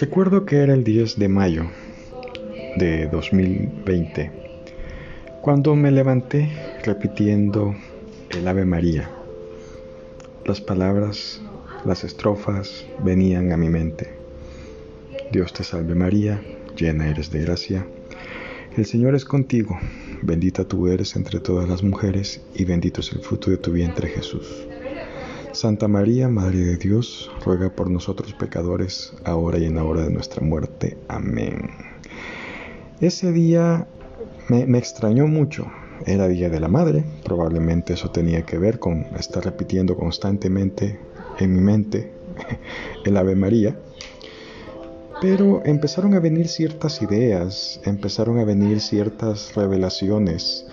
Recuerdo que era el 10 de mayo de 2020 cuando me levanté repitiendo el Ave María. Las palabras, las estrofas venían a mi mente. Dios te salve María, llena eres de gracia. El Señor es contigo, bendita tú eres entre todas las mujeres y bendito es el fruto de tu vientre Jesús. Santa María, Madre de Dios, ruega por nosotros pecadores, ahora y en la hora de nuestra muerte. Amén. Ese día me, extrañó mucho. Era Día de la Madre, probablemente eso tenía que ver con estar repitiendo constantemente en mi mente el Ave María. Pero empezaron a venir ciertas ideas, empezaron a venir ciertas revelaciones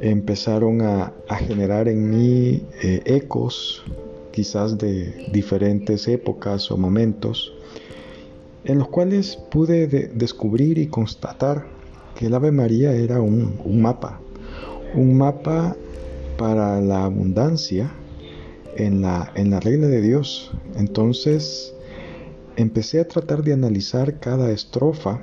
empezaron a, generar en mí eh, ecos quizás de diferentes épocas o momentos en los cuales pude descubrir y constatar que el Ave María era un, mapa, un mapa para la abundancia en la, en la regla de Dios. Entonces empecé a tratar de analizar cada estrofa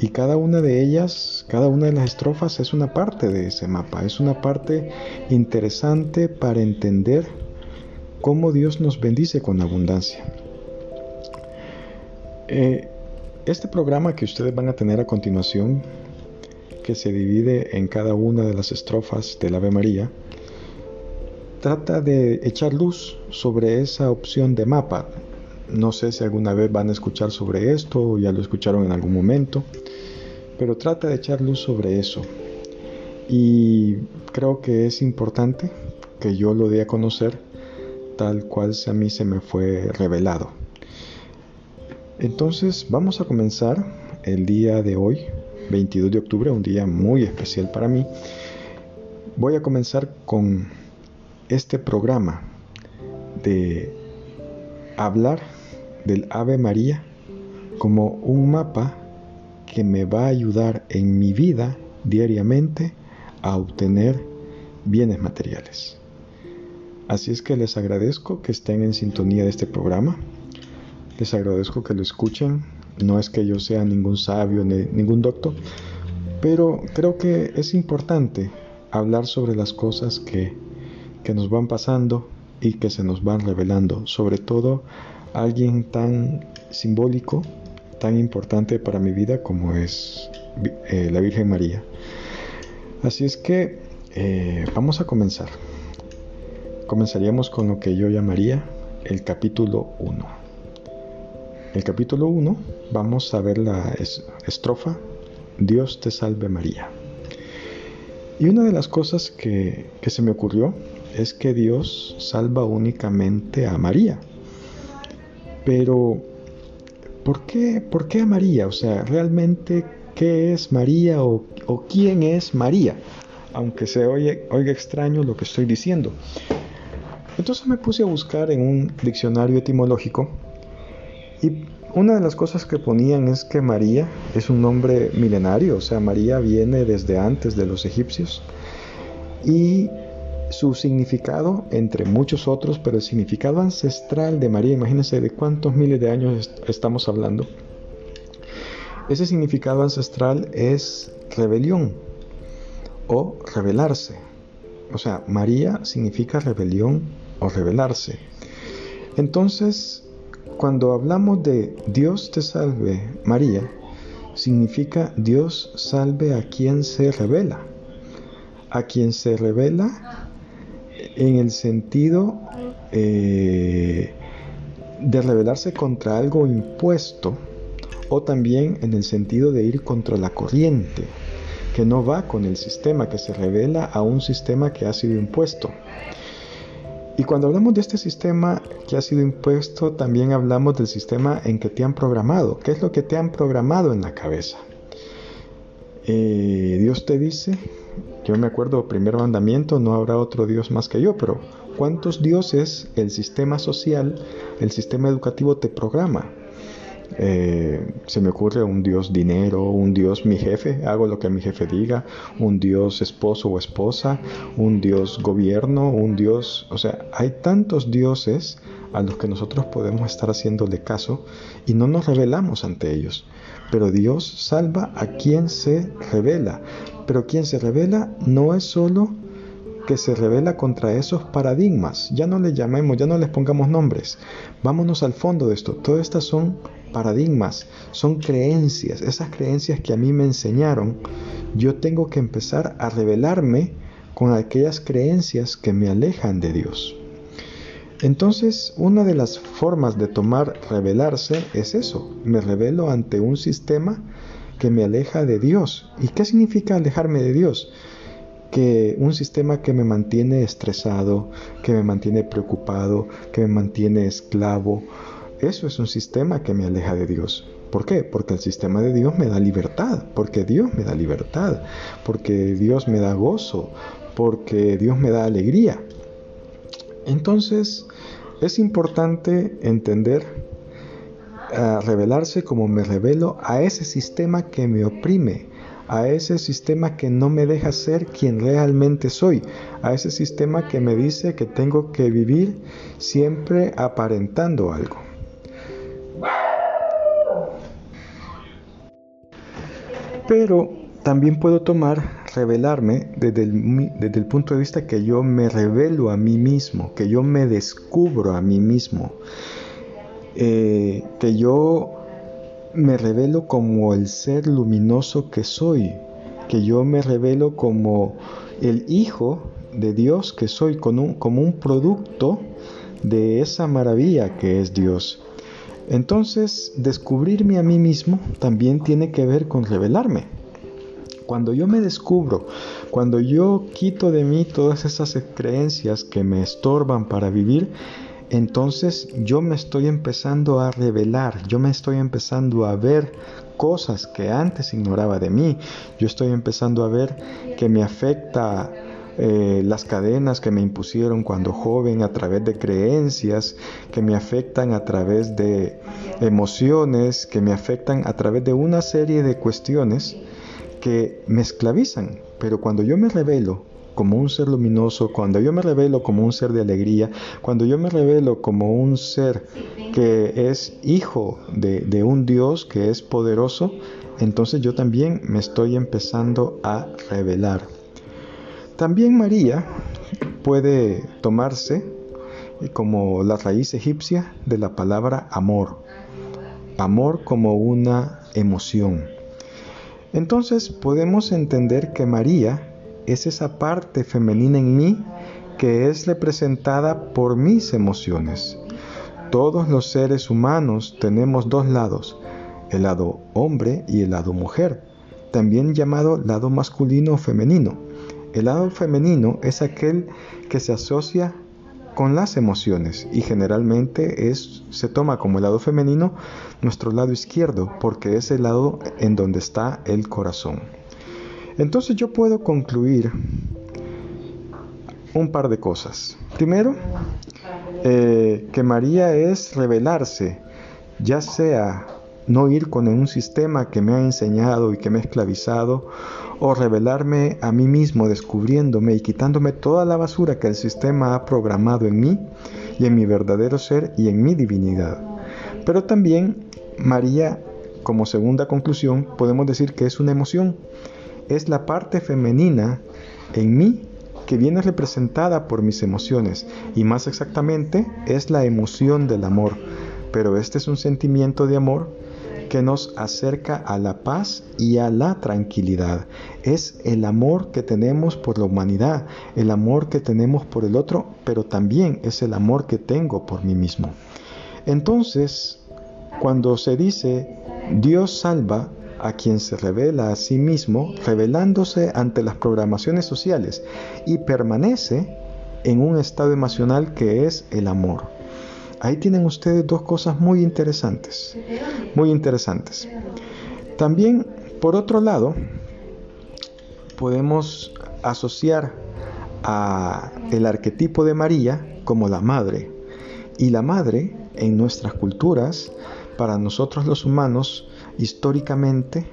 y cada una de ellas, cada una de las estrofas es una parte de ese mapa, es una parte interesante para entender cómo Dios nos bendice con abundancia. Eh, este programa que ustedes van a tener a continuación, que se divide en cada una de las estrofas del Ave María, trata de echar luz sobre esa opción de mapa. No sé si alguna vez van a escuchar sobre esto o ya lo escucharon en algún momento pero trata de echar luz sobre eso. Y creo que es importante que yo lo dé a conocer tal cual a mí se me fue revelado. Entonces vamos a comenzar el día de hoy, 22 de octubre, un día muy especial para mí. Voy a comenzar con este programa de hablar del Ave María como un mapa que me va a ayudar en mi vida diariamente a obtener bienes materiales. Así es que les agradezco que estén en sintonía de este programa. Les agradezco que lo escuchen. No es que yo sea ningún sabio ni ningún doctor, pero creo que es importante hablar sobre las cosas que, que nos van pasando y que se nos van revelando. Sobre todo alguien tan simbólico tan importante para mi vida como es eh, la Virgen María. Así es que eh, vamos a comenzar. Comenzaríamos con lo que yo llamaría el capítulo 1. El capítulo 1 vamos a ver la estrofa Dios te salve María. Y una de las cosas que, que se me ocurrió es que Dios salva únicamente a María. Pero ¿por qué, ¿por qué a María? O sea, realmente, ¿qué es María o, quién es María? Aunque se oye, oiga extraño lo que estoy diciendo. Entonces me puse a buscar en un diccionario etimológico y una de las cosas que ponían es que María es un nombre milenario, o sea, María viene desde antes de los egipcios y su significado, entre muchos otros, pero el significado ancestral de María, imagínense de cuántos miles de años estamos hablando. Ese significado ancestral es rebelión o rebelarse. O sea, María significa rebelión o rebelarse. Entonces, cuando hablamos de Dios te salve María, significa Dios salve a quien se revela. A quien se revela en el sentido eh, de rebelarse contra algo impuesto o también en el sentido de ir contra la corriente, que no va con el sistema, que se revela a un sistema que ha sido impuesto. Y cuando hablamos de este sistema que ha sido impuesto, también hablamos del sistema en que te han programado. ¿Qué es lo que te han programado en la cabeza? Eh, Dios te dice yo me acuerdo, primer mandamiento, no habrá otro Dios más que yo, pero ¿cuántos dioses el sistema social, el sistema educativo te programa? Eh, se me ocurre un Dios dinero, un Dios mi jefe, hago lo que mi jefe diga, un Dios esposo o esposa, un Dios gobierno, un Dios, o sea, hay tantos dioses a los que nosotros podemos estar haciéndole caso y no nos revelamos ante ellos. Pero Dios salva a quien se revela. Pero quien se revela no es solo que se revela contra esos paradigmas. Ya no le llamemos, ya no les pongamos nombres. Vámonos al fondo de esto. Todas estas son paradigmas, son creencias. Esas creencias que a mí me enseñaron, yo tengo que empezar a revelarme con aquellas creencias que me alejan de Dios. Entonces, una de las formas de tomar revelarse es eso. Me revelo ante un sistema que me aleja de Dios. ¿Y qué significa alejarme de Dios? Que un sistema que me mantiene estresado, que me mantiene preocupado, que me mantiene esclavo, eso es un sistema que me aleja de Dios. ¿Por qué? Porque el sistema de Dios me da libertad, porque Dios me da libertad, porque Dios me da gozo, porque Dios me da alegría. Entonces, es importante entender, a revelarse como me revelo a ese sistema que me oprime, a ese sistema que no me deja ser quien realmente soy, a ese sistema que me dice que tengo que vivir siempre aparentando algo. Pero también puedo tomar, revelarme desde el, desde el, punto de vista que yo me revelo a mí mismo, que yo me descubro a mí mismo, eh, que yo me revelo como el ser luminoso que soy, que yo me revelo como el hijo de Dios que soy, como un producto de esa maravilla que es Dios. Entonces, descubrirme a mí mismo también tiene que ver con revelarme. Cuando yo me descubro, cuando yo quito de mí todas esas creencias que me estorban para vivir, entonces yo me estoy empezando a revelar, yo me estoy empezando a ver cosas que antes ignoraba de mí, yo estoy empezando a ver que me afecta eh, las cadenas que me impusieron cuando joven a través de creencias, que me afectan a través de emociones, que me afectan a través de una serie de cuestiones que me esclavizan, pero cuando yo me revelo como un ser luminoso, cuando yo me revelo como un ser de alegría, cuando yo me revelo como un ser que es hijo de, de un Dios que es poderoso, entonces yo también me estoy empezando a revelar. También María puede tomarse como la raíz egipcia de la palabra amor. Amor como una emoción. Entonces podemos entender que María es esa parte femenina en mí que es representada por mis emociones. Todos los seres humanos tenemos dos lados, el lado hombre y el lado mujer, también llamado lado masculino o femenino. El lado femenino es aquel que se asocia con las emociones y generalmente es, se toma como el lado femenino nuestro lado izquierdo porque es el lado en donde está el corazón. Entonces yo puedo concluir un par de cosas. Primero, eh, que María es revelarse, ya sea no ir con un sistema que me ha enseñado y que me ha esclavizado, o revelarme a mí mismo descubriéndome y quitándome toda la basura que el sistema ha programado en mí y en mi verdadero ser y en mi divinidad. Pero también María, como segunda conclusión, podemos decir que es una emoción. Es la parte femenina en mí que viene representada por mis emociones y más exactamente es la emoción del amor. Pero este es un sentimiento de amor que nos acerca a la paz y a la tranquilidad. Es el amor que tenemos por la humanidad, el amor que tenemos por el otro, pero también es el amor que tengo por mí mismo. Entonces, cuando se dice Dios salva a quien se revela a sí mismo, revelándose ante las programaciones sociales y permanece en un estado emocional que es el amor. Ahí tienen ustedes dos cosas muy interesantes, muy interesantes. También, por otro lado, podemos asociar a el arquetipo de María como la madre. Y la madre en nuestras culturas para nosotros los humanos, históricamente,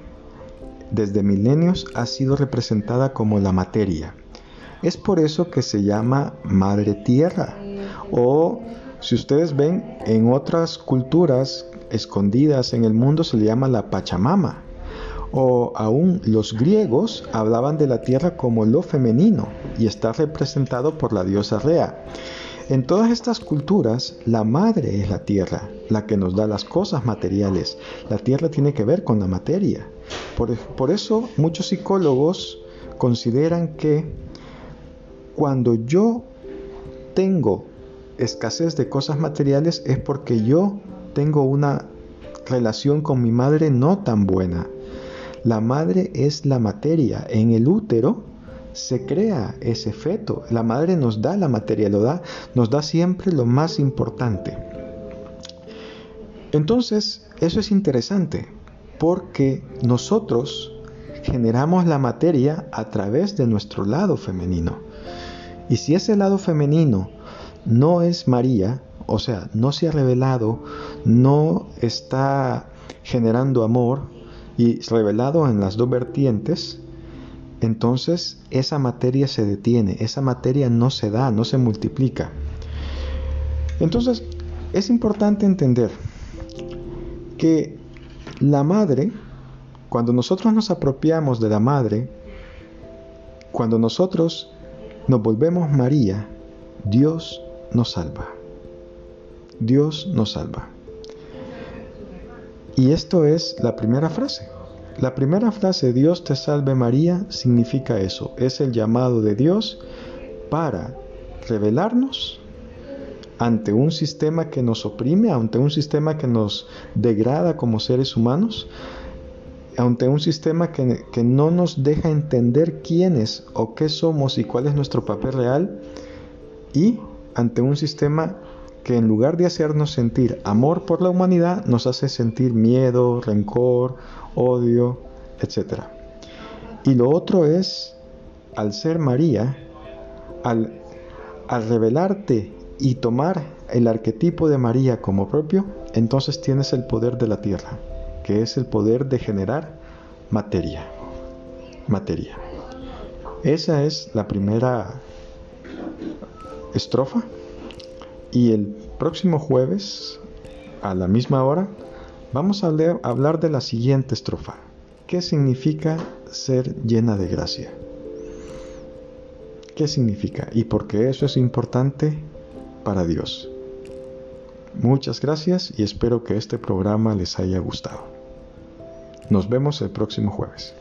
desde milenios, ha sido representada como la materia. Es por eso que se llama Madre Tierra. O si ustedes ven en otras culturas escondidas en el mundo se le llama la Pachamama. O aún los griegos hablaban de la tierra como lo femenino y está representado por la diosa Rea. En todas estas culturas, la madre es la tierra, la que nos da las cosas materiales. La tierra tiene que ver con la materia. Por, eso muchos psicólogos consideran que cuando yo tengo escasez de cosas materiales es porque yo tengo una relación con mi madre no tan buena. La madre es la materia. En el útero se crea ese feto. La madre nos da la materia, lo da, nos da siempre lo más importante. Entonces, eso es interesante porque nosotros generamos la materia a través de nuestro lado femenino. Y si ese lado femenino no es María, o sea, no se ha revelado, no está generando amor y revelado en las dos vertientes, entonces esa materia se detiene, esa materia no se da, no se multiplica. Entonces, es importante entender que la madre, cuando nosotros nos apropiamos de la madre, cuando nosotros nos volvemos María, Dios nos salva. Dios nos salva. Y esto es la primera frase. La primera frase, Dios te salve María, significa eso. Es el llamado de Dios para revelarnos ante un sistema que nos oprime, ante un sistema que nos degrada como seres humanos, ante un sistema que, que, no nos deja entender quiénes o qué somos y cuál es nuestro papel real, y ante un sistema que en lugar de hacernos sentir amor por la humanidad, nos hace sentir miedo, rencor, odio, etc. Y lo otro es, al ser María, al, al revelarte y tomar el arquetipo de María como propio, entonces tienes el poder de la tierra, que es el poder de generar materia. Materia. Esa es la primera estrofa. Y el próximo jueves, a la misma hora, vamos a hablar de la siguiente estrofa. ¿Qué significa ser llena de gracia? ¿Qué significa? Y por qué eso es importante para Dios. Muchas gracias y espero que este programa les haya gustado. Nos vemos el próximo jueves.